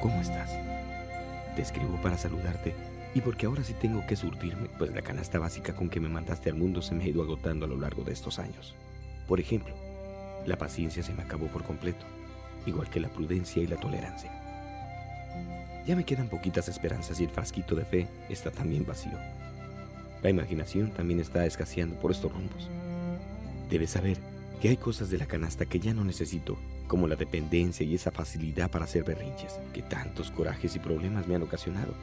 ¿cómo estás? Te escribo para saludarte y porque ahora sí tengo que surtirme, pues la canasta básica con que me mandaste al mundo se me ha ido agotando a lo largo de estos años. Por ejemplo, la paciencia se me acabó por completo, igual que la prudencia y la tolerancia. Ya me quedan poquitas esperanzas y el frasquito de fe está también vacío. La imaginación también está escaseando por estos rumbos. Debes saber que hay cosas de la canasta que ya no necesito, como la dependencia y esa facilidad para hacer berrinches, que tantos corajes y problemas me han ocasionado.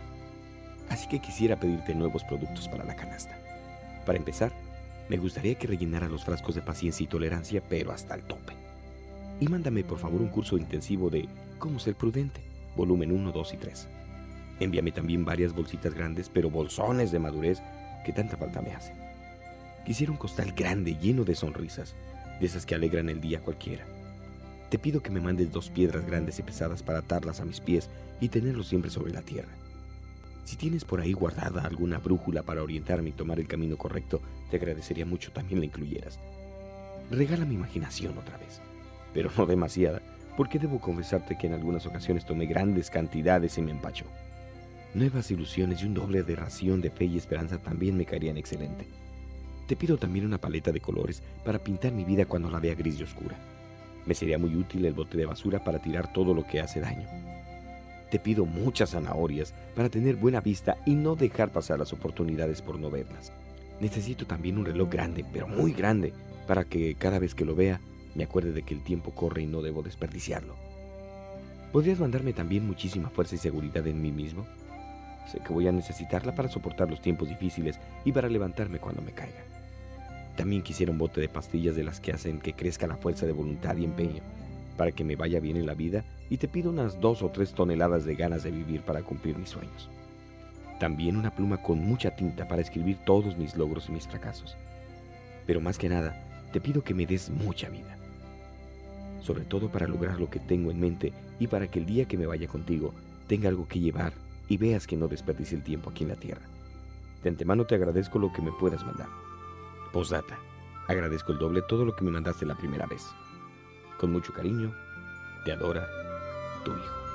Así que quisiera pedirte nuevos productos para la canasta. Para empezar, me gustaría que rellenara los frascos de paciencia y tolerancia, pero hasta el tope. Y mándame por favor un curso intensivo de Cómo ser prudente, volumen 1, 2 y 3. Envíame también varias bolsitas grandes, pero bolsones de madurez que tanta falta me hacen. Quisiera un costal grande lleno de sonrisas, de esas que alegran el día cualquiera. Te pido que me mandes dos piedras grandes y pesadas para atarlas a mis pies y tenerlos siempre sobre la tierra. Si tienes por ahí guardada alguna brújula para orientarme y tomar el camino correcto, te agradecería mucho también la incluyeras. Regala mi imaginación otra vez, pero no demasiada, porque debo confesarte que en algunas ocasiones tomé grandes cantidades y me empachó. Nuevas ilusiones y un doble de ración de fe y esperanza también me caerían excelente. Te pido también una paleta de colores para pintar mi vida cuando la vea gris y oscura. Me sería muy útil el bote de basura para tirar todo lo que hace daño. Te pido muchas zanahorias para tener buena vista y no dejar pasar las oportunidades por no verlas. Necesito también un reloj grande, pero muy grande, para que cada vez que lo vea me acuerde de que el tiempo corre y no debo desperdiciarlo. ¿Podrías mandarme también muchísima fuerza y seguridad en mí mismo? Sé que voy a necesitarla para soportar los tiempos difíciles y para levantarme cuando me caiga. También quisiera un bote de pastillas de las que hacen que crezca la fuerza de voluntad y empeño para que me vaya bien en la vida y te pido unas dos o tres toneladas de ganas de vivir para cumplir mis sueños. También una pluma con mucha tinta para escribir todos mis logros y mis fracasos. Pero más que nada, te pido que me des mucha vida. Sobre todo para lograr lo que tengo en mente y para que el día que me vaya contigo tenga algo que llevar y veas que no desperdicie el tiempo aquí en la tierra. De antemano te agradezco lo que me puedas mandar. Postdata. Agradezco el doble todo lo que me mandaste la primera vez. Con mucho cariño, te adora tu hijo.